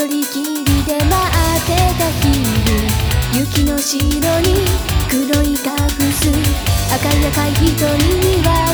一人きりで待ってた日雪の城に黒いカフス。赤い赤い瞳には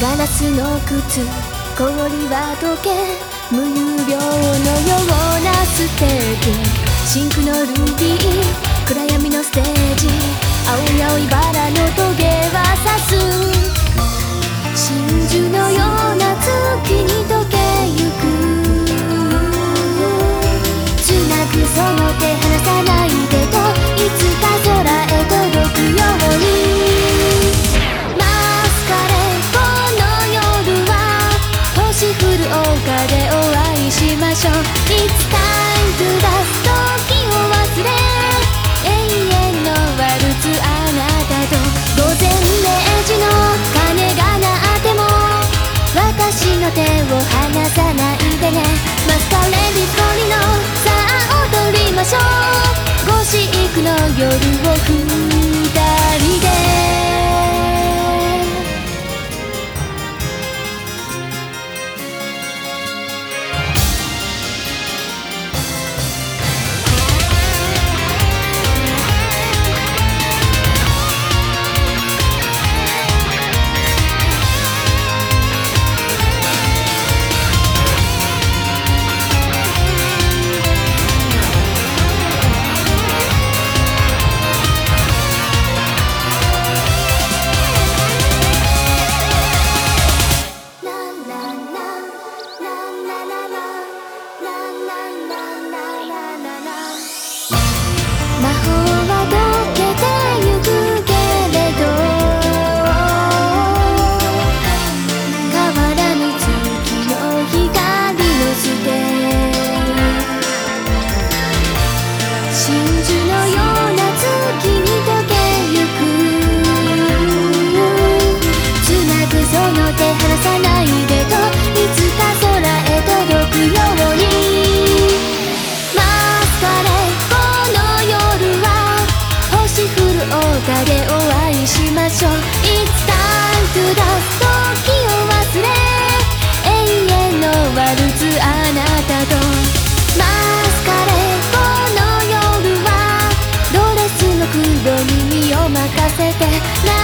ガラスの靴氷は溶け無遊病のようなステージ。シンクのルビー暗闇のステージ。青い青いバラのトゲは刺す。真珠のよ丘でお会いしましょう。いつか離さないでといつか空へ届くようにマスカレこの夜は星降るお大田でお会いしましょう It's time 時を忘れ永遠のワルツあなたとマスカレこの夜はドレスの黒に身を任せて